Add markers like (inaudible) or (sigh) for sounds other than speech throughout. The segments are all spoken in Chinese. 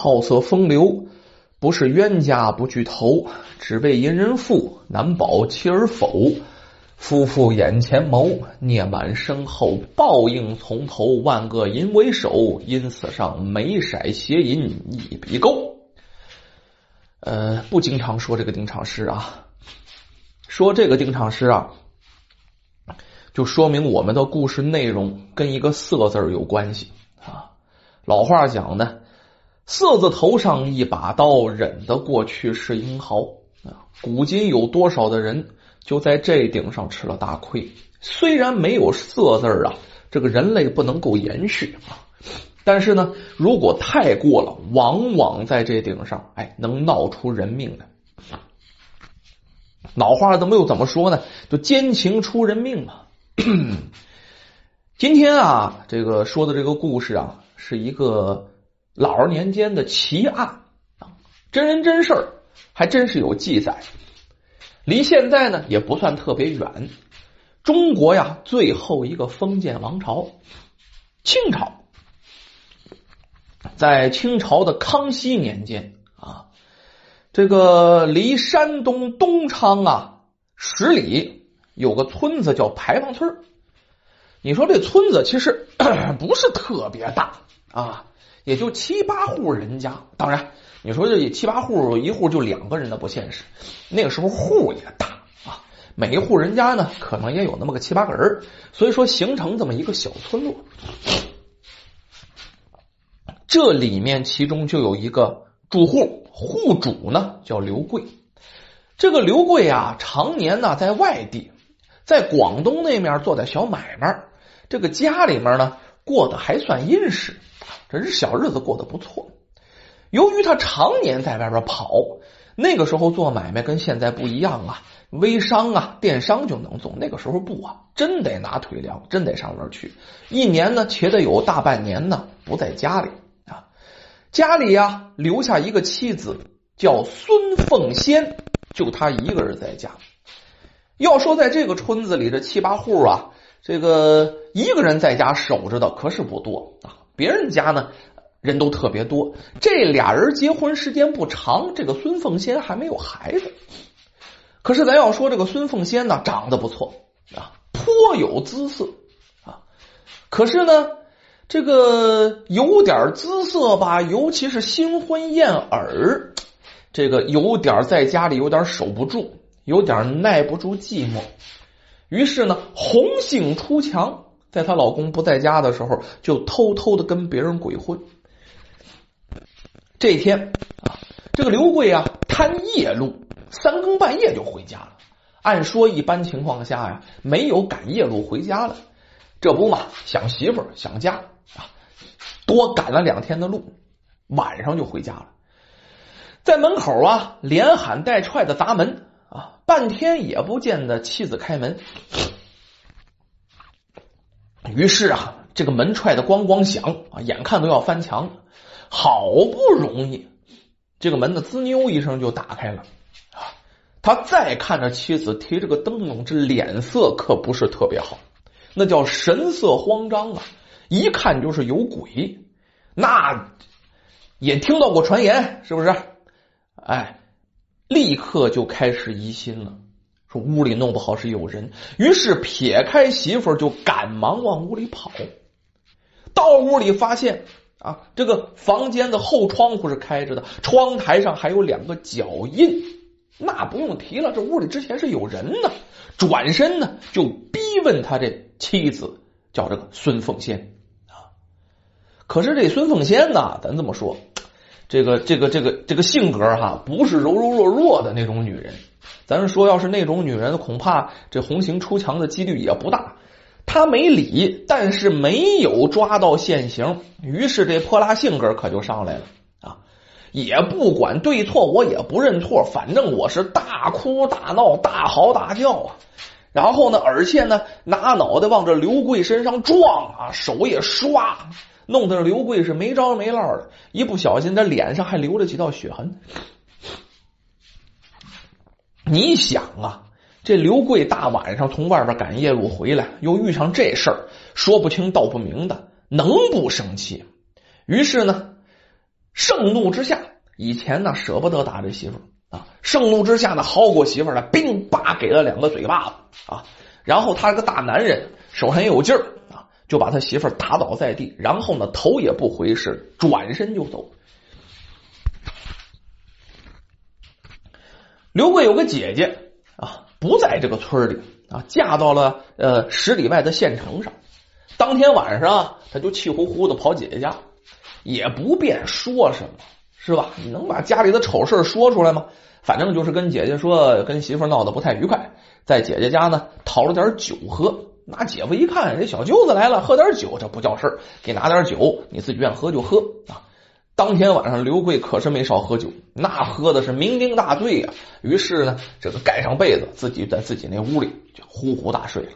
好色风流，不是冤家不聚头，只为淫人妇，难保妻儿否？夫妇眼前谋，孽满身后，报应从头。万恶淫为首，因此上眉色邪淫一笔勾。呃，不经常说这个定场诗啊，说这个定场诗啊，就说明我们的故事内容跟一个“色”字有关系啊。老话讲的。色字头上一把刀，忍得过去是英豪啊！古今有多少的人就在这顶上吃了大亏？虽然没有色字啊，这个人类不能够延续啊，但是呢，如果太过了，往往在这顶上，哎，能闹出人命来。老话怎么又怎么说呢？就奸情出人命嘛。(coughs) 今天啊，这个说的这个故事啊，是一个。老儿年间的奇案啊，真人真事儿，还真是有记载。离现在呢也不算特别远。中国呀，最后一个封建王朝——清朝，在清朝的康熙年间啊，这个离山东东昌啊十里有个村子叫牌坊村。你说这村子其实 (coughs) 不是特别大啊。也就七八户人家，当然你说这七八户一户就两个人的不现实。那个时候户也大啊，每一户人家呢可能也有那么个七八个人，所以说形成这么一个小村落。这里面其中就有一个住户，户主呢叫刘贵。这个刘贵啊，常年呢在外地，在广东那面做点小买卖，这个家里面呢过得还算殷实。这是小日子过得不错。由于他常年在外边跑，那个时候做买卖跟现在不一样啊，微商啊、电商就能做。那个时候不啊，真得拿腿粮，真得上那儿去。一年呢，且得有大半年呢不在家里啊。家里呀留下一个妻子叫孙凤仙，就他一个人在家。要说在这个村子里这七八户啊，这个一个人在家守着的可是不多啊。别人家呢人都特别多，这俩人结婚时间不长，这个孙凤仙还没有孩子。可是咱要说这个孙凤仙呢，长得不错啊，颇有姿色啊。可是呢，这个有点姿色吧，尤其是新婚燕尔，这个有点在家里有点守不住，有点耐不住寂寞。于是呢，红杏出墙。在她老公不在家的时候，就偷偷的跟别人鬼混。这天啊，这个刘贵啊贪夜路，三更半夜就回家了。按说一般情况下呀，没有赶夜路回家的。这不嘛，想媳妇想家啊，多赶了两天的路，晚上就回家了。在门口啊，连喊带踹的砸门啊，半天也不见得妻子开门。于是啊，这个门踹的咣咣响啊，眼看都要翻墙，好不容易，这个门的滋妞一声就打开了。他再看着妻子提着个灯笼，这脸色可不是特别好，那叫神色慌张啊，一看就是有鬼。那也听到过传言，是不是？哎，立刻就开始疑心了。说屋里弄不好是有人，于是撇开媳妇儿就赶忙往屋里跑。到屋里发现啊，这个房间的后窗户是开着的，窗台上还有两个脚印。那不用提了，这屋里之前是有人呢。转身呢就逼问他这妻子叫这个孙凤仙啊。可是这孙凤仙呢，咱这么说，这个这个这个这个性格哈，不是柔柔弱弱的那种女人。咱说，要是那种女人，恐怕这红杏出墙的几率也不大。他没理，但是没有抓到现行，于是这泼辣性格可就上来了啊！也不管对错，我也不认错，反正我是大哭大闹、大嚎大叫啊！然后呢，而且呢，拿脑袋往这刘贵身上撞啊，手也刷，弄得刘贵是没招没落的，一不小心，这脸上还留了几道血痕。你想啊，这刘贵大晚上从外边赶夜路回来，又遇上这事儿，说不清道不明的，能不生气？于是呢，盛怒之下，以前呢舍不得打这媳妇啊，盛怒之下呢薅过媳妇来，乒叭给了两个嘴巴子啊，然后他这个大男人手上也有劲儿，就把他媳妇打倒在地，然后呢头也不回是转身就走。刘贵有个姐姐啊，不在这个村里啊，嫁到了呃十里外的县城上。当天晚上，他就气呼呼的跑姐姐家，也不便说什么，是吧？你能把家里的丑事说出来吗？反正就是跟姐姐说，跟媳妇闹得不太愉快，在姐姐家呢讨了点酒喝。那姐夫一看，这小舅子来了，喝点酒，这不叫事儿，给拿点酒，你自己愿喝就喝啊。当天晚上，刘贵可是没少喝酒，那喝的是酩酊大醉呀。于是呢，这个盖上被子，自己在自己那屋里就呼呼大睡了。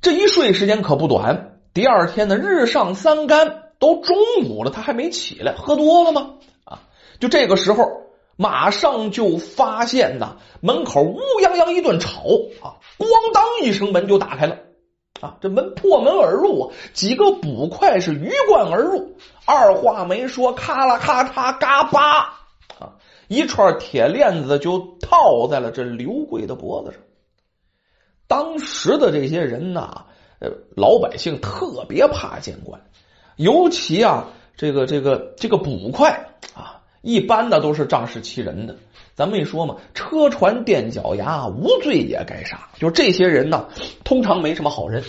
这一睡时间可不短。第二天呢，日上三竿，都中午了，他还没起来，喝多了吗？啊，就这个时候，马上就发现呐，门口乌泱泱一顿吵啊，咣当一声，门就打开了。啊，这门破门而入，几个捕快是鱼贯而入，二话没说，咔啦咔嚓，嘎巴啊，一串铁链子就套在了这刘贵的脖子上。当时的这些人呐，呃，老百姓特别怕见官，尤其啊，这个这个这个捕快啊，一般的都是仗势欺人的。咱没说嘛，车船垫脚牙，无罪也该杀。就这些人呢，通常没什么好人。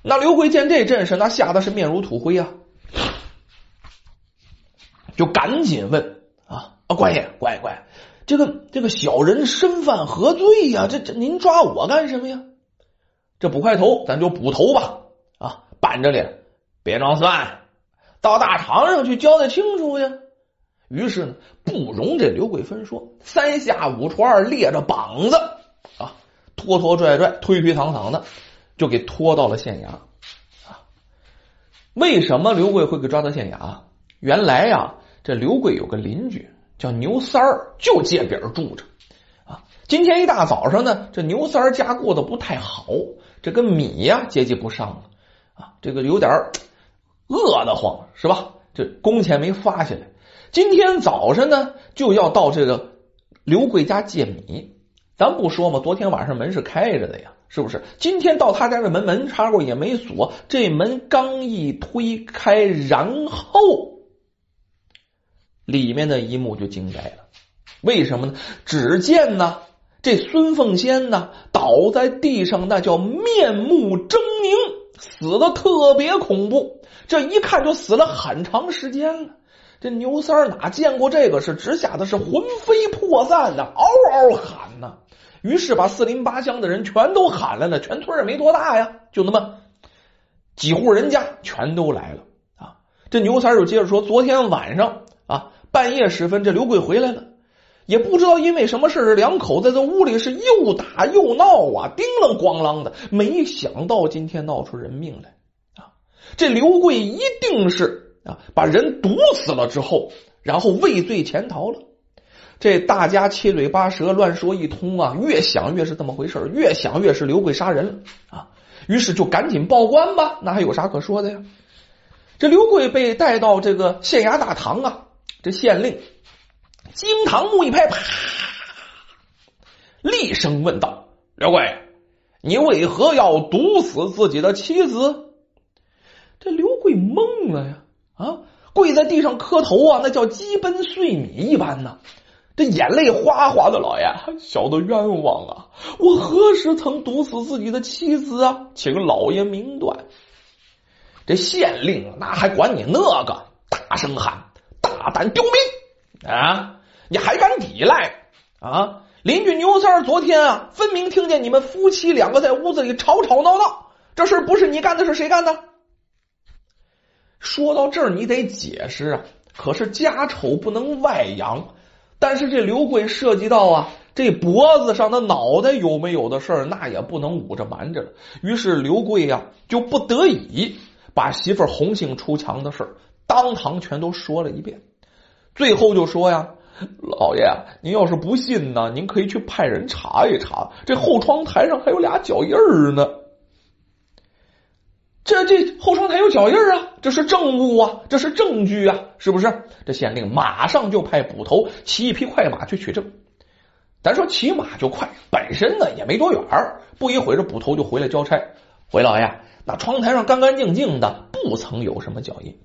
那刘贵见这阵势，那吓得是面如土灰啊，就赶紧问啊啊，官爷，官爷，官爷，这个这个小人身犯何罪呀？这这您抓我干什么呀？这捕快头，咱就捕头吧啊，板着脸，别装蒜，到大堂上去交代清楚呀。于是呢，不容这刘贵芬说，三下五除二，列着膀子啊，拖拖拽拽，推推搡搡的，就给拖到了县衙啊。为什么刘贵会给抓到县衙？原来呀，这刘贵有个邻居叫牛三儿，就借饼住着啊。今天一大早上呢，这牛三儿家过得不太好，这个米呀接济不上了啊，这个有点饿得慌，是吧？这工钱没发下来。今天早上呢，就要到这个刘贵家借米。咱不说嘛，昨天晚上门是开着的呀，是不是？今天到他家的门，门插过也没锁。这门刚一推开，然后里面的一幕就惊呆了。为什么呢？只见呢，这孙凤仙呢倒在地上，那叫面目狰狞，死的特别恐怖。这一看就死了很长时间了。这牛三儿哪见过这个？是直吓得是魂飞魄散的，嗷嗷喊呐！于是把四邻八乡的人全都喊来了，全村也没多大呀，就那么几户人家全都来了啊！这牛三儿就接着说：昨天晚上啊，半夜时分，这刘贵回来了，也不知道因为什么事这两口子在屋里是又打又闹啊，叮啷咣啷的，没想到今天闹出人命来啊！这刘贵一定是。啊！把人毒死了之后，然后畏罪潜逃了。这大家七嘴八舌乱说一通啊，越想越是这么回事越想越是刘贵杀人了啊。于是就赶紧报官吧，那还有啥可说的呀？这刘贵被带到这个县衙大堂啊，这县令惊堂木一拍，啪，厉声问道：“刘贵，你为何要毒死自己的妻子？”这刘贵懵了呀。啊！跪在地上磕头啊，那叫鸡奔碎米一般呢。这眼泪哗哗的，老爷，小的冤枉啊！我何时曾毒死自己的妻子啊？请老爷明断。这县令那还管你那个？大声喊：“大胆刁民啊！你还敢抵赖啊？邻居牛三儿昨天啊，分明听见你们夫妻两个在屋子里吵吵闹闹，这事不是你干的，是谁干的？”说到这儿，你得解释啊！可是家丑不能外扬，但是这刘贵涉及到啊，这脖子上的脑袋有没有的事儿，那也不能捂着瞒着了。于是刘贵呀，就不得已把媳妇红杏出墙的事儿当堂全都说了一遍。最后就说呀：“老爷，您要是不信呢，您可以去派人查一查，这后窗台上还有俩脚印儿呢。”这这后窗台有脚印啊，这是证物啊，这是证据啊，是不是？这县令马上就派捕头骑一匹快马去取证。咱说骑马就快，本身呢也没多远不一会儿这捕头就回来交差。回老爷，那窗台上干干净净的，不曾有什么脚印。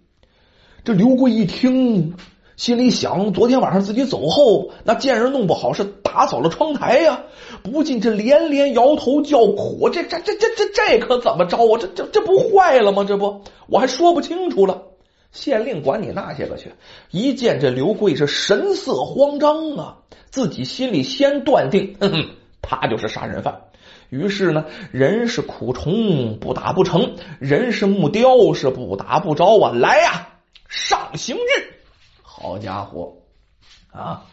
这刘贵一听。心里想，昨天晚上自己走后，那贱人弄不好是打扫了窗台呀，不禁这连连摇头叫苦。这这这这这这可怎么着啊？这这这不坏了吗？这不我还说不清楚了。县令管你那些个去！一见这刘贵是神色慌张啊，自己心里先断定，(laughs) 哼哼，他就是杀人犯。于是呢，人是苦虫不打不成，人是木雕是不打不着啊！来呀，上刑具！好家伙，啊，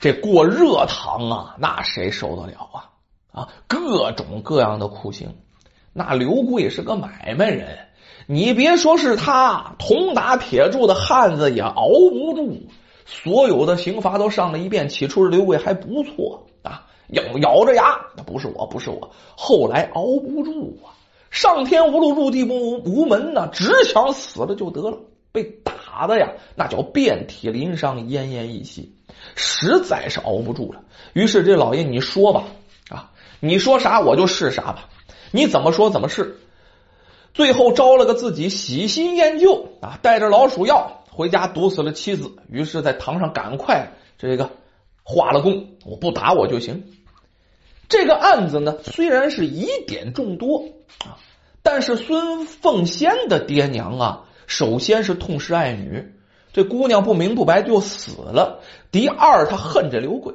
这过热堂啊，那谁受得了啊？啊，各种各样的酷刑。那刘贵是个买卖人，你别说是他，铜打铁铸的汉子也熬不住。所有的刑罚都上了一遍，起初刘贵还不错啊，咬咬着牙，不是我，不是我。后来熬不住啊，上天无路，入地无无门呐，只想死了就得了。被打打的呀，那叫遍体鳞伤、奄奄一息，实在是熬不住了。于是这老爷，你说吧，啊，你说啥我就是啥吧，你怎么说怎么是。最后招了个自己喜新厌旧啊，带着老鼠药回家毒死了妻子。于是，在堂上赶快这个画了功，我不打我就行。这个案子呢，虽然是疑点众多啊，但是孙凤仙的爹娘啊。首先是痛失爱女，这姑娘不明不白就死了。第二，他恨这刘贵，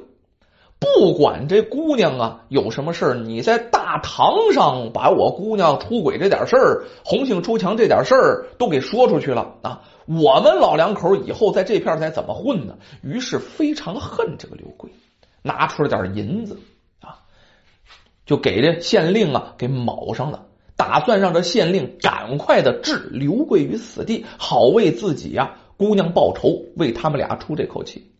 不管这姑娘啊有什么事你在大堂上把我姑娘出轨这点事儿、红杏出墙这点事儿都给说出去了啊！我们老两口以后在这片再怎么混呢？于是非常恨这个刘贵，拿出了点银子啊，就给这县令啊给卯上了。打算让这县令赶快的置刘贵于死地，好为自己呀姑娘报仇，为他们俩出这口气。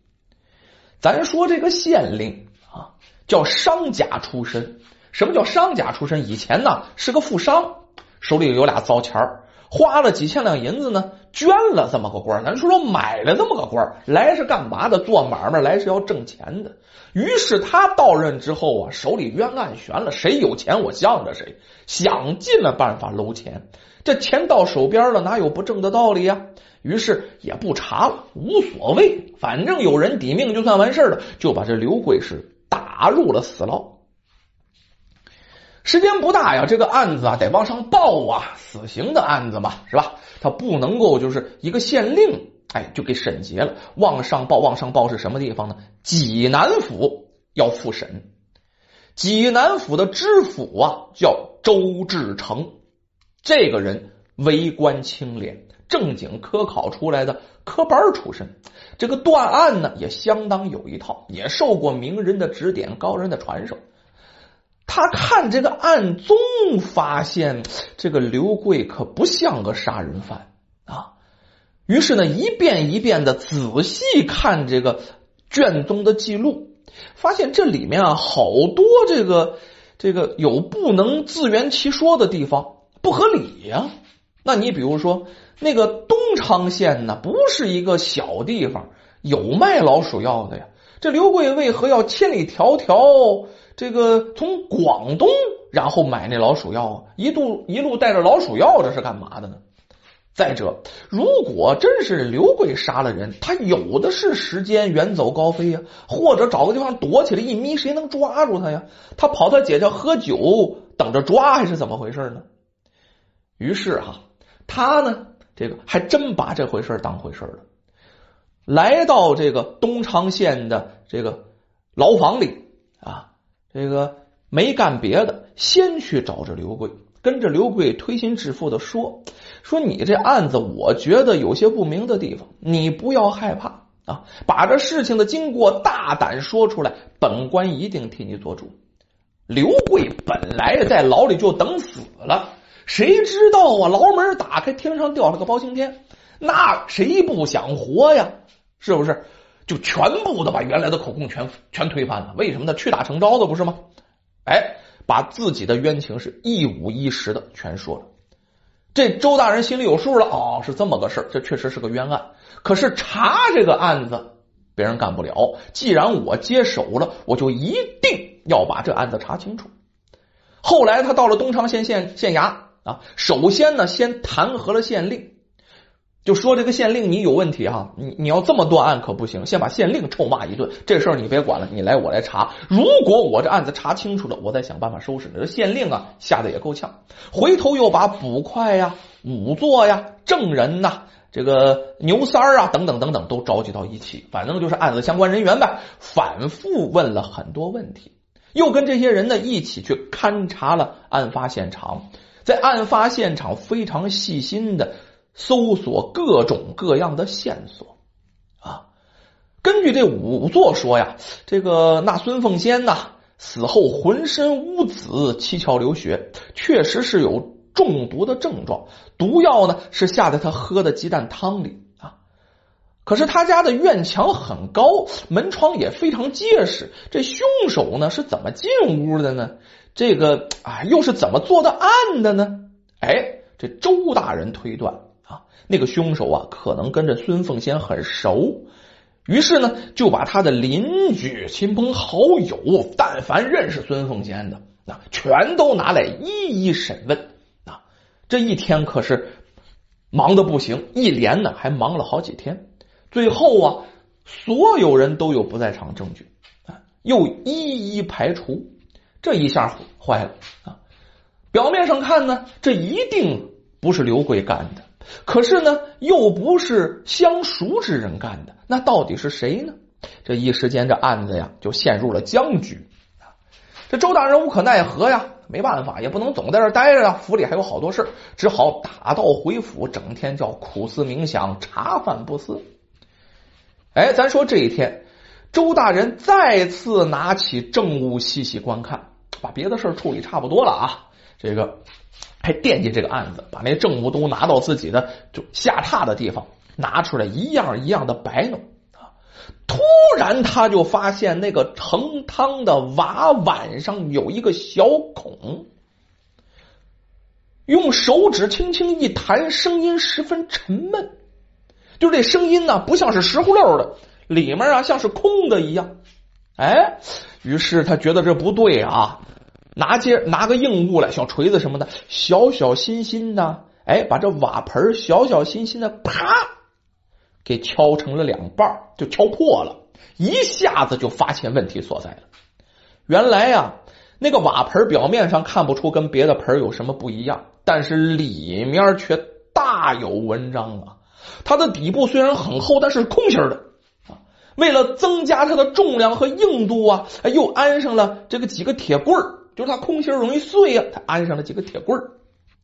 咱说这个县令啊，叫商家出身。什么叫商家出身？以前呢是个富商，手里有俩糟钱儿。花了几千两银子呢，捐了这么个官咱说说买了这么个官来是干嘛的？做买卖来是要挣钱的。于是他到任之后啊，手里冤案悬了，谁有钱我向着谁，想尽了办法搂钱。这钱到手边了，哪有不挣的道理呀？于是也不查了，无所谓，反正有人抵命就算完事了，就把这刘贵是打入了死牢。时间不大呀，这个案子啊得往上报啊，死刑的案子嘛，是吧？他不能够就是一个县令，哎，就给审结了。往上报，往上报是什么地方呢？济南府要复审。济南府的知府啊叫周志成，这个人为官清廉，正经科考出来的科班出身，这个断案呢也相当有一套，也受过名人的指点，高人的传授。他看这个案宗，发现这个刘贵可不像个杀人犯啊。于是呢，一遍一遍的仔细看这个卷宗的记录，发现这里面啊好多这个这个有不能自圆其说的地方，不合理呀。那你比如说那个东昌县呢，不是一个小地方，有卖老鼠药的呀。这刘贵为何要千里迢迢？这个从广东，然后买那老鼠药啊，一度一路带着老鼠药，这是干嘛的呢？再者，如果真是刘贵杀了人，他有的是时间远走高飞呀，或者找个地方躲起来一眯，谁能抓住他呀？他跑他姐家喝酒，等着抓还是怎么回事呢？于是哈，他呢，这个还真把这回事当回事了，来到这个东昌县的这个牢房里啊。这个没干别的，先去找着刘贵，跟着刘贵推心置腹的说：“说你这案子，我觉得有些不明的地方，你不要害怕啊，把这事情的经过大胆说出来，本官一定替你做主。”刘贵本来在牢里就等死了，谁知道啊？牢门打开，天上掉了个包青天，那谁不想活呀？是不是？就全部的把原来的口供全全推翻了，为什么呢？屈打成招的不是吗？哎，把自己的冤情是一五一十的全说了。这周大人心里有数了，哦，是这么个事这确实是个冤案。可是查这个案子，别人干不了。既然我接手了，我就一定要把这案子查清楚。后来他到了东昌县县县衙啊，首先呢，先弹劾了县令。就说这个县令你有问题哈，你你要这么断案可不行，先把县令臭骂一顿。这事儿你别管了，你来我来查。如果我这案子查清楚了，我再想办法收拾你。这县令啊，吓得也够呛。回头又把捕快呀、仵作呀、证人呐、这个牛三儿啊等等等等都召集到一起，反正就是案子相关人员呗，反复问了很多问题，又跟这些人呢一起去勘察了案发现场，在案发现场非常细心的。搜索各种各样的线索啊！根据这仵作说呀，这个那孙凤仙呐死后浑身污紫，七窍流血，确实是有中毒的症状。毒药呢是下在他喝的鸡蛋汤里啊。可是他家的院墙很高，门窗也非常结实。这凶手呢是怎么进屋的呢？这个啊又是怎么做的案的呢？哎，这周大人推断。啊那个凶手啊，可能跟着孙凤仙很熟，于是呢，就把他的邻居、亲朋好友，但凡认识孙凤仙的，啊，全都拿来一一审问。啊，这一天可是忙的不行，一连呢还忙了好几天。最后啊，所有人都有不在场证据，啊，又一一排除。这一下坏了啊！表面上看呢，这一定不是刘贵干的。可是呢，又不是相熟之人干的，那到底是谁呢？这一时间，这案子呀就陷入了僵局。这周大人无可奈何呀，没办法，也不能总在这待着呀，府里还有好多事只好打道回府，整天叫苦思冥想，茶饭不思。哎，咱说这一天，周大人再次拿起政务细细观看，把别的事处理差不多了啊，这个。还惦记这个案子，把那证物都拿到自己的就下榻的地方，拿出来一样一样的摆弄啊。突然，他就发现那个盛汤的瓦碗上有一个小孔，用手指轻轻一弹，声音十分沉闷，就这声音呢，不像是石葫芦的，里面啊像是空的一样。哎，于是他觉得这不对啊。拿接拿个硬物来，小锤子什么的，小小心心的，哎，把这瓦盆小小心心的啪给敲成了两半，就敲破了，一下子就发现问题所在了。原来呀，那个瓦盆表面上看不出跟别的盆有什么不一样，但是里面却大有文章啊！它的底部虽然很厚，但是空心的啊。为了增加它的重量和硬度啊，又安上了这个几个铁棍儿。就是它空心容易碎呀，他安上了几个铁棍儿，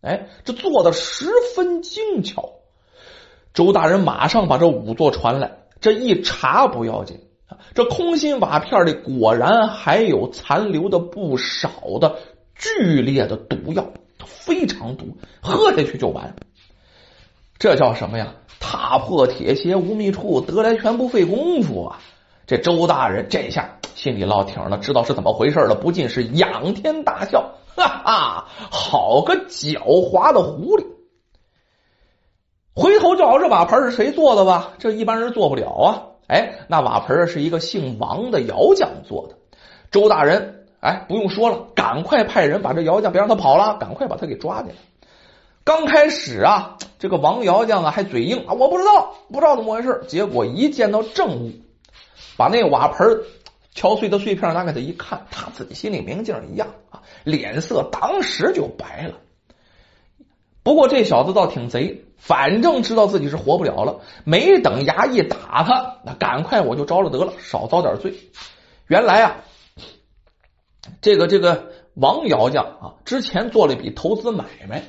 哎，这做的十分精巧。周大人马上把这五座传来，这一查不要紧，这空心瓦片里果然还有残留的不少的剧烈的毒药，非常毒，喝下去就完。这叫什么呀？踏破铁鞋无觅处，得来全不费功夫啊！这周大人这下。心里落挺了，知道是怎么回事了，不禁是仰天大笑，(laughs) 哈哈，好个狡猾的狐狸！回头找这瓦盆是谁做的吧？这一般人做不了啊！哎，那瓦盆是一个姓王的窑匠做的。周大人，哎，不用说了，赶快派人把这窑匠别让他跑了，赶快把他给抓起来。刚开始啊，这个王窑匠啊还嘴硬啊，我不知道，不知道怎么回事。结果一见到证物，把那瓦盆。敲碎的碎片拿给他一看，他自己心里明镜一样啊，脸色当时就白了。不过这小子倒挺贼，反正知道自己是活不了了，没等衙役打他，那赶快我就招了得了，少遭点罪。原来啊，这个这个王窑匠啊，之前做了一笔投资买卖，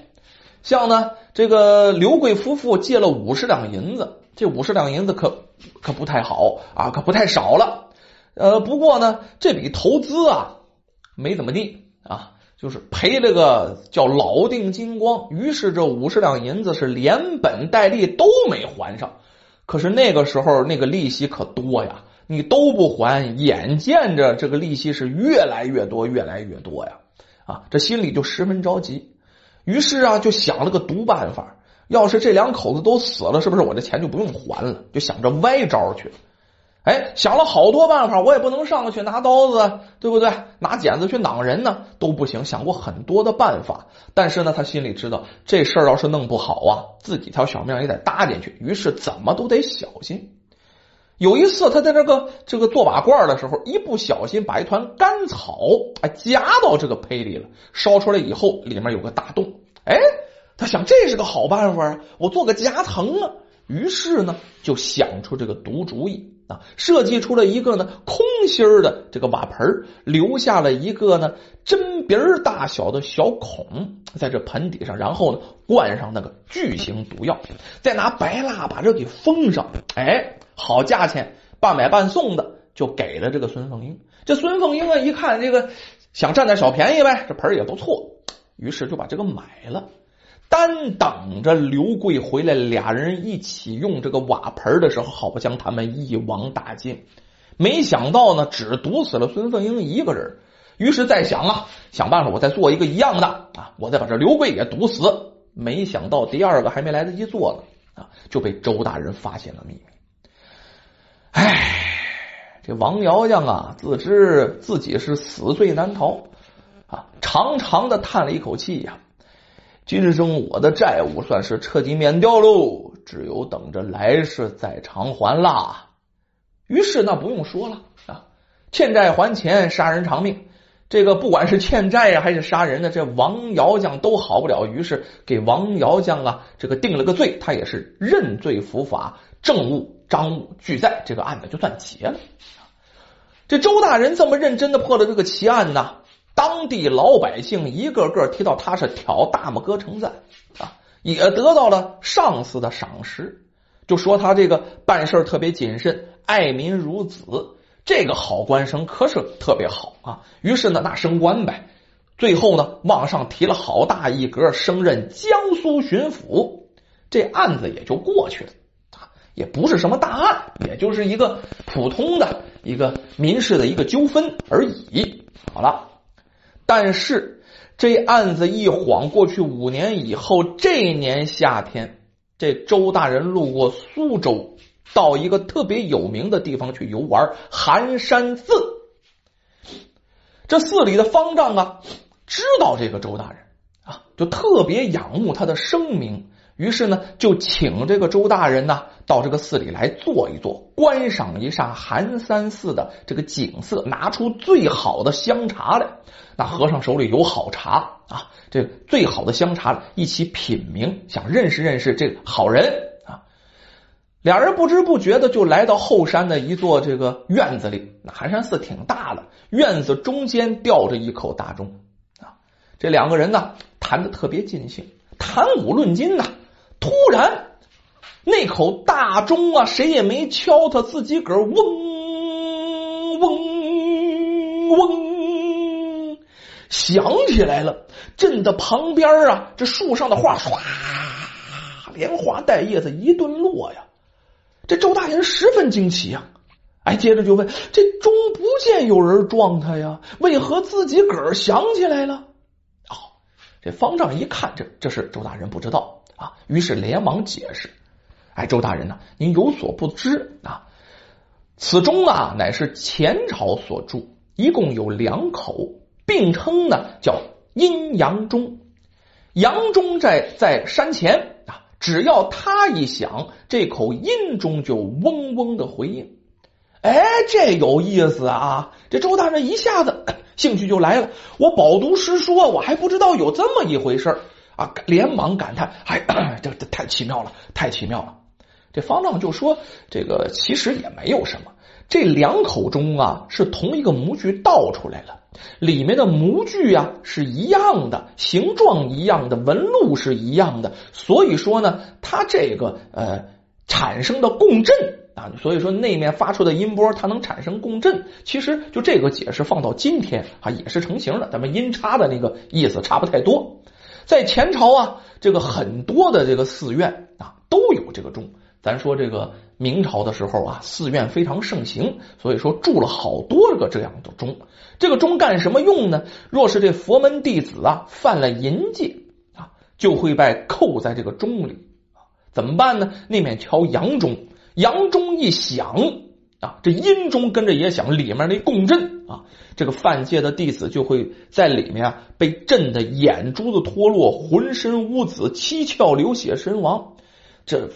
像呢这个刘贵夫妇借了五十两银子，这五十两银子可可不太好啊，可不太少了。呃，不过呢，这笔投资啊，没怎么地啊，就是赔了个叫老定金光。于是这五十两银子是连本带利都没还上。可是那个时候那个利息可多呀，你都不还，眼见着这个利息是越来越多，越来越多呀，啊，这心里就十分着急。于是啊，就想了个毒办法。要是这两口子都死了，是不是我这钱就不用还了？就想着歪招去。哎，想了好多办法，我也不能上去拿刀子，对不对？拿剪子去攮人呢，都不行。想过很多的办法，但是呢，他心里知道这事儿要是弄不好啊，自己条小命也得搭进去。于是怎么都得小心。有一次，他在这个这个做瓦罐的时候，一不小心把一团干草哎夹到这个胚里了。烧出来以后，里面有个大洞。哎，他想这是个好办法啊，我做个夹层啊。于是呢，就想出这个毒主意啊，设计出了一个呢空心的这个瓦盆，留下了一个呢针鼻大小的小孔在这盆底上，然后呢灌上那个巨型毒药，再拿白蜡把这给封上。哎，好价钱，半买半送的，就给了这个孙凤英。这孙凤英啊，一看这个想占点小便宜呗，这盆也不错，于是就把这个买了。单等着刘贵回来，俩人一起用这个瓦盆的时候，好将他们一网打尽。没想到呢，只毒死了孙凤英一个人。于是再想啊，想办法，我再做一个一样的啊，我再把这刘贵也毒死。没想到第二个还没来得及做呢，啊，就被周大人发现了秘密。唉，这王瑶将啊，自知自己是死罪难逃啊，长长的叹了一口气呀。今生我的债务算是彻底免掉喽，只有等着来世再偿还啦。于是那不用说了啊，欠债还钱，杀人偿命。这个不管是欠债呀，还是杀人的，这王姚将都好不了。于是给王姚将啊，这个定了个罪，他也是认罪伏法，政务赃物俱在，这个案子就算结了。这周大人这么认真的破了这个奇案呢？当地老百姓一个个提到他是挑大拇哥称赞啊，也得到了上司的赏识，就说他这个办事特别谨慎，爱民如子，这个好官声可是特别好啊。于是呢，那升官呗，最后呢往上提了好大一格，升任江苏巡抚，这案子也就过去了啊，也不是什么大案，也就是一个普通的一个民事的一个纠纷而已。好了。但是这案子一晃过去五年以后，这年夏天，这周大人路过苏州，到一个特别有名的地方去游玩——寒山寺。这寺里的方丈啊，知道这个周大人啊，就特别仰慕他的声名。于是呢，就请这个周大人呢到这个寺里来坐一坐，观赏一下寒山寺的这个景色，拿出最好的香茶来。那和尚手里有好茶啊，这最好的香茶一起品茗，想认识认识这个好人啊。俩人不知不觉的就来到后山的一座这个院子里。那寒山寺挺大的，院子中间吊着一口大钟啊。这两个人呢谈的特别尽兴，谈古论今呐。突然，那口大钟啊，谁也没敲，他自己个儿嗡嗡嗡响起来了，震得旁边啊，这树上的花唰，连花带叶子一顿落呀。这周大人十分惊奇呀，哎，接着就问：这钟不见有人撞他呀，为何自己个儿响起来了？哦，这方丈一看，这这是周大人不知道。啊！于是连忙解释：“哎，周大人呐，您有所不知啊，此钟啊乃是前朝所铸，一共有两口，并称呢叫阴阳钟。阳钟在在山前啊，只要它一响，这口阴钟就嗡嗡的回应。哎，这有意思啊！这周大人一下子 (coughs) 兴趣就来了。我饱读诗书，我还不知道有这么一回事啊！连忙感叹：“哎，(clears throat) 这这太奇妙了，太奇妙了！”这方丈就说：“这个其实也没有什么，这两口钟啊是同一个模具倒出来了，里面的模具啊是一样的，形状一样的，纹路是一样的，所以说呢，它这个呃产生的共振啊，所以说那面发出的音波它能产生共振。其实就这个解释放到今天啊也是成型的，咱们音差的那个意思差不太多。”在前朝啊，这个很多的这个寺院啊都有这个钟。咱说这个明朝的时候啊，寺院非常盛行，所以说铸了好多个这样的钟。这个钟干什么用呢？若是这佛门弟子啊犯了淫戒啊，就会被扣在这个钟里。怎么办呢？那面敲阳钟，阳钟一响啊，这阴钟跟着也响，里面那共振啊，这个犯戒的弟子就会在里面啊被震得眼珠子脱落，浑身乌紫，七窍流血身亡。这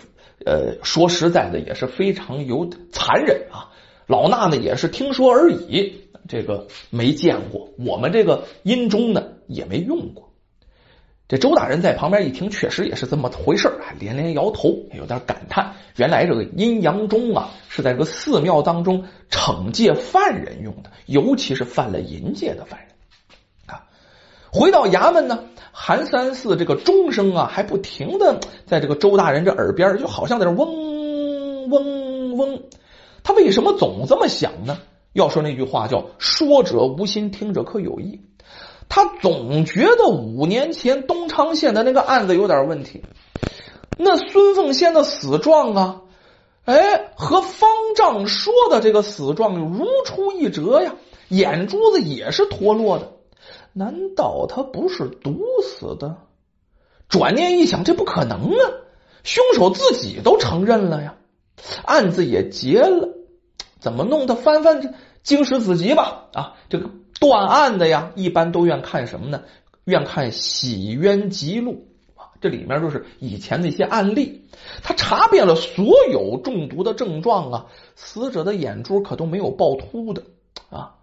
呃，说实在的，也是非常有残忍啊。老衲呢也是听说而已，这个没见过。我们这个阴中呢也没用过。这周大人在旁边一听，确实也是这么回事啊连连摇头，有点感叹。原来这个阴阳钟啊，是在这个寺庙当中惩戒犯人用的，尤其是犯了淫戒的犯人啊。回到衙门呢，寒山寺这个钟声啊，还不停的在这个周大人这耳边，就好像在这嗡嗡嗡。他为什么总这么想呢？要说那句话叫“说者无心，听者可有意”。他总觉得五年前东昌县的那个案子有点问题，那孙凤仙的死状啊，哎，和方丈说的这个死状如出一辙呀，眼珠子也是脱落的，难道他不是毒死的？转念一想，这不可能啊，凶手自己都承认了呀，案子也结了，怎么弄？他翻翻这《经史子集》吧，啊，这个。断案的呀，一般都愿看什么呢？愿看《洗冤集录》啊，这里面就是以前的一些案例。他查遍了所有中毒的症状啊，死者的眼珠可都没有爆突的啊，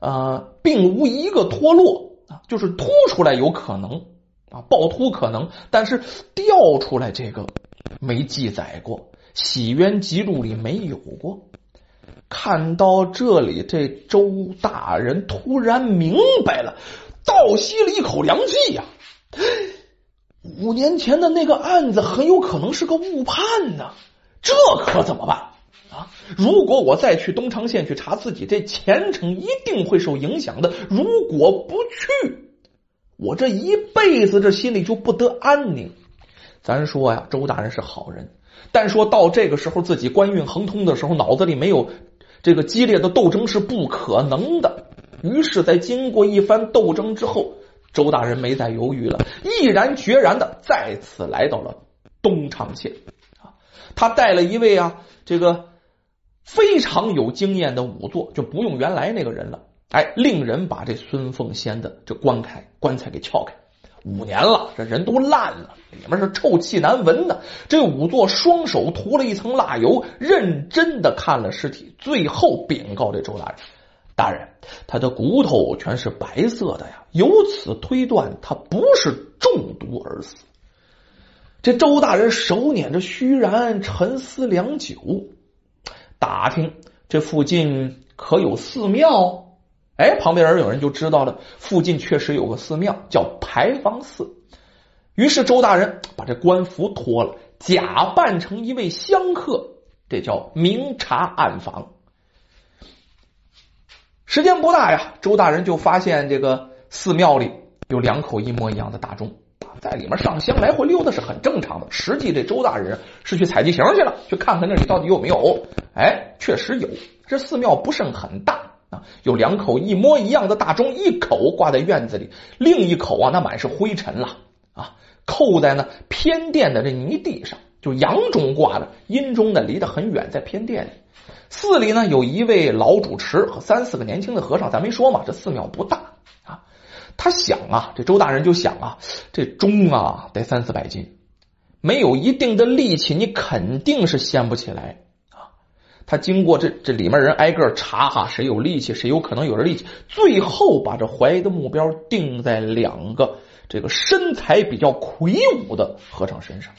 呃，并无一个脱落啊，就是凸出来有可能啊，爆突可能，但是掉出来这个没记载过，《洗冤集录》里没有过。看到这里，这周大人突然明白了，倒吸了一口凉气呀！五年前的那个案子很有可能是个误判呢，这可怎么办啊？如果我再去东昌县去查自己，这前程一定会受影响的。如果不去，我这一辈子这心里就不得安宁。咱说呀，周大人是好人，但说到这个时候自己官运亨通的时候，脑子里没有。这个激烈的斗争是不可能的。于是，在经过一番斗争之后，周大人没再犹豫了，毅然决然的再次来到了东昌县啊。他带了一位啊，这个非常有经验的仵作，就不用原来那个人了。哎，令人把这孙凤仙的这棺材棺材给撬开。五年了，这人都烂了，里面是臭气难闻的。这仵作双手涂了一层蜡油，认真的看了尸体，最后禀告这周大人：“大人，他的骨头全是白色的呀，由此推断，他不是中毒而死。”这周大人手捻着虚髯，沉思良久，打听这附近可有寺庙。哎，旁边人有人就知道了，附近确实有个寺庙叫牌坊寺。于是周大人把这官服脱了，假扮成一位香客，这叫明察暗访。时间不大呀，周大人就发现这个寺庙里有两口一模一样的大钟，在里面上香来回溜达是很正常的。实际这周大人是去采集行去了，去看看那里到底有没有。哎，确实有。这寺庙不甚很大。有两口一模一样的大钟，一口挂在院子里，另一口啊，那满是灰尘了啊，扣在呢偏殿的这泥地上。就阳钟挂的，阴钟呢离得很远，在偏殿里。寺里呢有一位老主持和三四个年轻的和尚，咱没说嘛，这寺庙不大啊。他想啊，这周大人就想啊，这钟啊得三四百斤，没有一定的力气，你肯定是掀不起来。他经过这这里面人挨个查哈，谁有力气，谁有可能有这力气，最后把这怀疑的目标定在两个这个身材比较魁梧的和尚身上。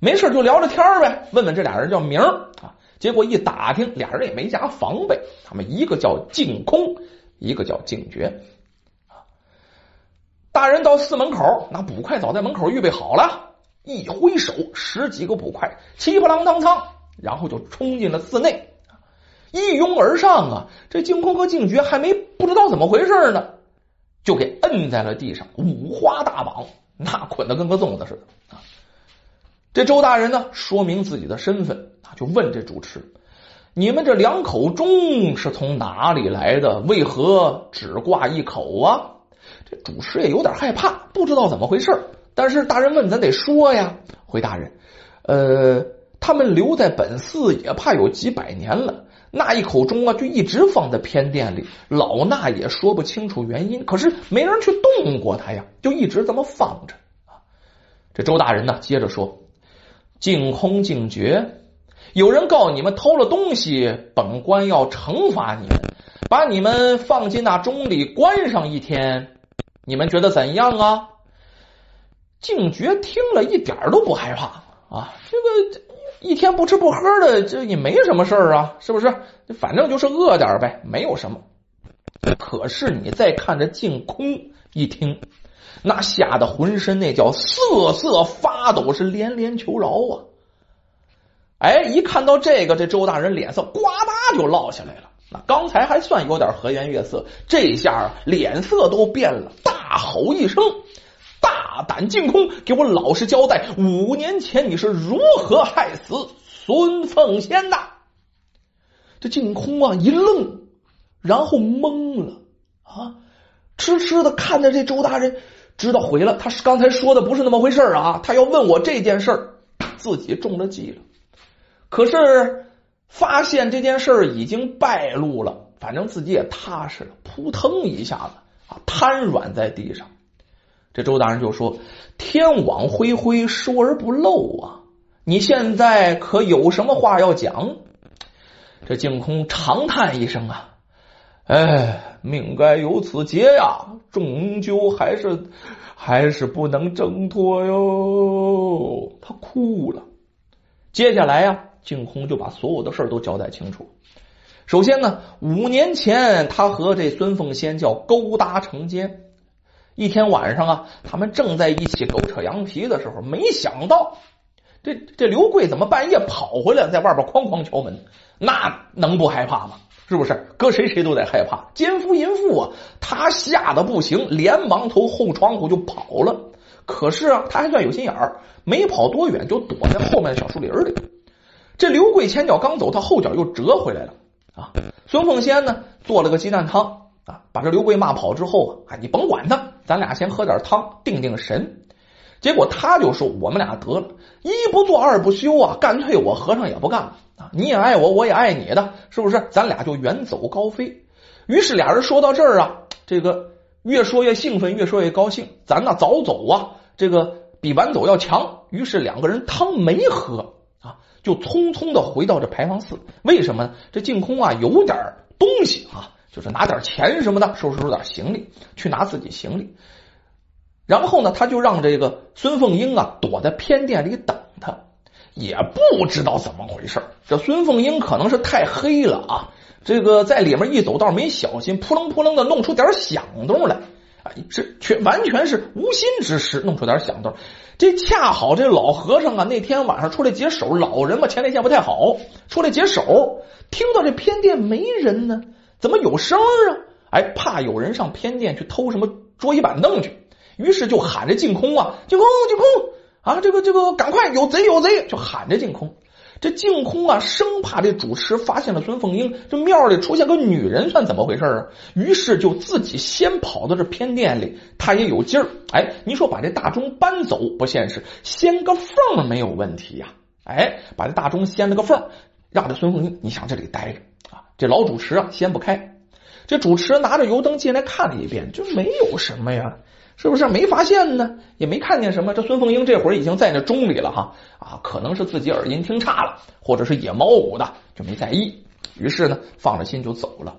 没事就聊着天呗，问问这俩人叫名啊。结果一打听，俩人也没加防备，他们一个叫净空，一个叫净觉。大人到寺门口，那捕快早在门口预备好了，一挥手，十几个捕快，七不啷当仓。然后就冲进了寺内，一拥而上啊！这净空和净觉还没不知道怎么回事呢，就给摁在了地上，五花大绑，那捆的跟个粽子似的啊！这周大人呢，说明自己的身份啊，就问这主持：“你们这两口钟是从哪里来的？为何只挂一口啊？”这主持也有点害怕，不知道怎么回事，但是大人问，咱得说呀。回大人，呃，他们留在本寺也怕有几百年了，那一口钟啊，就一直放在偏殿里，老衲也说不清楚原因。可是没人去动过它呀，就一直这么放着。这周大人呢，接着说：“净空净觉，有人告你们偷了东西，本官要惩罚你们，把你们放进那钟里关上一天，你们觉得怎样啊？”静觉听了一点都不害怕啊！这个一天不吃不喝的，这也没什么事儿啊，是不是？反正就是饿点呗，没有什么。可是你再看着净空，一听，那吓得浑身那叫瑟瑟发抖，是连连求饶啊！哎，一看到这个，这周大人脸色呱嗒就落下来了。那刚才还算有点和颜悦色，这下脸色都变了，大吼一声。大胆净空，给我老实交代！五年前你是如何害死孙凤仙的？这净空啊一愣，然后懵了啊，痴痴的看着这周大人，知道毁了。他是刚才说的不是那么回事啊，他要问我这件事，自己中了计了。可是发现这件事已经败露了，反正自己也踏实了，扑腾一下子啊，瘫软在地上。这周大人就说：“天网恢恢，疏而不漏啊！你现在可有什么话要讲？”这净空长叹一声啊，哎，命该有此劫呀，终究还是还是不能挣脱哟。他哭了。接下来呀，净空就把所有的事都交代清楚。首先呢，五年前他和这孙凤仙叫勾搭成奸。一天晚上啊，他们正在一起狗扯羊皮的时候，没想到这这刘贵怎么半夜跑回来，在外边哐哐敲门？那能不害怕吗？是不是？搁谁谁都得害怕。奸夫淫妇啊，他吓得不行，连忙从后窗户就跑了。可是啊，他还算有心眼儿，没跑多远就躲在后面的小树林里。这刘贵前脚刚走，他后脚又折回来了啊。孙凤仙呢，做了个鸡蛋汤。啊，把这刘贵骂跑之后啊，你甭管他，咱俩先喝点汤定定神。结果他就说：“我们俩得了，一不做二不休啊，干脆我和尚也不干了啊！你也爱我，我也爱你的，是不是？咱俩就远走高飞。”于是俩人说到这儿啊，这个越说越兴奋，越说越高兴。咱那早走啊，这个比晚走要强。于是两个人汤没喝啊，就匆匆的回到这牌坊寺。为什么呢？这净空啊，有点东西啊。就是拿点钱什么的，收拾收拾点行李，去拿自己行李。然后呢，他就让这个孙凤英啊躲在偏殿里等他，也不知道怎么回事。这孙凤英可能是太黑了啊，这个在里面一走道没小心，扑棱扑棱的弄出点响动来，啊，是全完全是无心之失，弄出点响动。这恰好这老和尚啊那天晚上出来解手，老人嘛前列腺不太好，出来解手，听到这偏殿没人呢。怎么有声儿啊？哎，怕有人上偏殿去偷什么桌椅板凳去，于是就喊着净空啊，净空，净空啊！这个这个，赶快有贼有贼！就喊着净空。这净空啊，生怕这主持发现了孙凤英，这庙里出现个女人，算怎么回事啊？于是就自己先跑到这偏殿里，他也有劲儿。哎，你说把这大钟搬走不现实，掀个缝儿没有问题呀？哎，把这大钟掀了个缝儿，让这孙凤英你想这里待着。这老主持啊，掀不开。这主持拿着油灯进来看了一遍，就没有什么呀，是不是没发现呢？也没看见什么。这孙凤英这会儿已经在那钟里了哈啊，可能是自己耳音听差了，或者是野猫舞的，就没在意。于是呢，放了心就走了。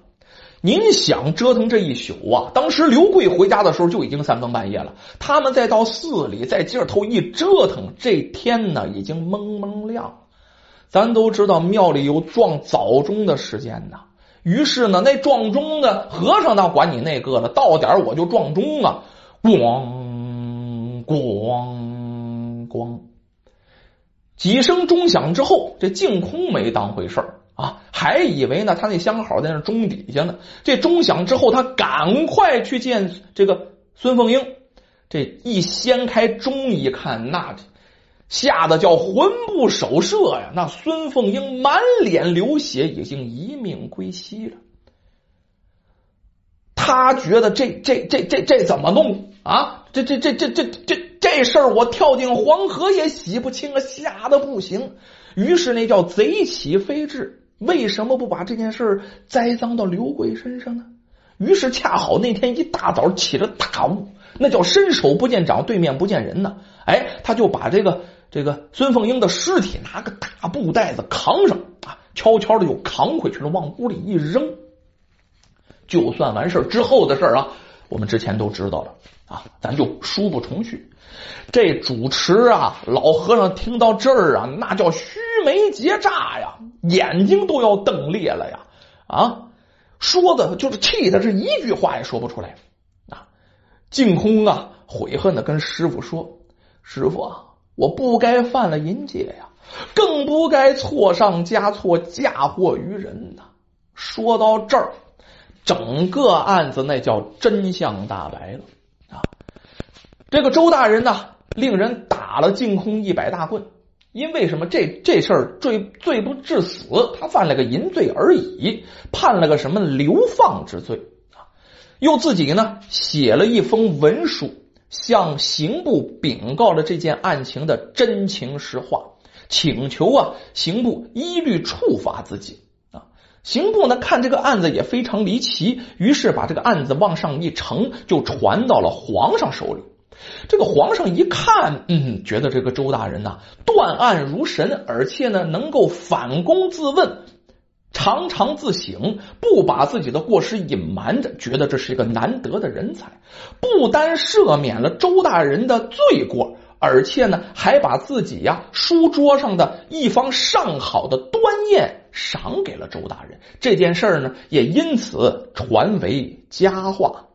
您想折腾这一宿啊？当时刘贵回家的时候就已经三更半夜了，他们再到寺里再接着头一折腾，这天呢已经蒙蒙亮。咱都知道庙里有撞早钟的时间呢，于是呢，那撞钟的和尚倒管你那个了，到点我就撞钟啊，咣咣咣，几声钟响之后，这净空没当回事啊，还以为呢他那相好在那钟底下呢。这钟响之后，他赶快去见这个孙凤英，这一掀开钟一看，那。吓得叫魂不守舍呀！那孙凤英满脸流血，已经一命归西了。他觉得这这这这这怎么弄啊？这这这这这这这事儿我跳进黄河也洗不清啊，吓得不行。于是那叫贼起飞智，为什么不把这件事栽赃到刘贵身上呢？于是恰好那天一大早起了大雾，那叫伸手不见掌，对面不见人呢。哎，他就把这个这个孙凤英的尸体拿个大布袋子扛上啊，悄悄的又扛回去了，往屋里一扔，就算完事之后的事啊，我们之前都知道了啊，咱就书不重叙。这主持啊，老和尚听到这儿啊，那叫须眉结炸呀，眼睛都要瞪裂了呀啊！说的就是气的，是一句话也说不出来啊！净空啊，悔恨的跟师傅说：“师傅啊，我不该犯了淫戒呀，更不该错上加错，嫁祸于人呐！”说到这儿，整个案子那叫真相大白了啊！这个周大人呢，令人打了净空一百大棍。因为什么？这这事儿罪罪不至死，他犯了个淫罪而已，判了个什么流放之罪啊？又自己呢写了一封文书，向刑部禀告了这件案情的真情实话，请求啊刑部一律处罚自己啊。刑部呢看这个案子也非常离奇，于是把这个案子往上一呈，就传到了皇上手里。这个皇上一看，嗯，觉得这个周大人呐，断案如神，而且呢，能够反躬自问，常常自省，不把自己的过失隐瞒着，觉得这是一个难得的人才。不单赦免了周大人的罪过，而且呢，还把自己呀书桌上的一方上好的端砚赏给了周大人。这件事呢，也因此传为佳话。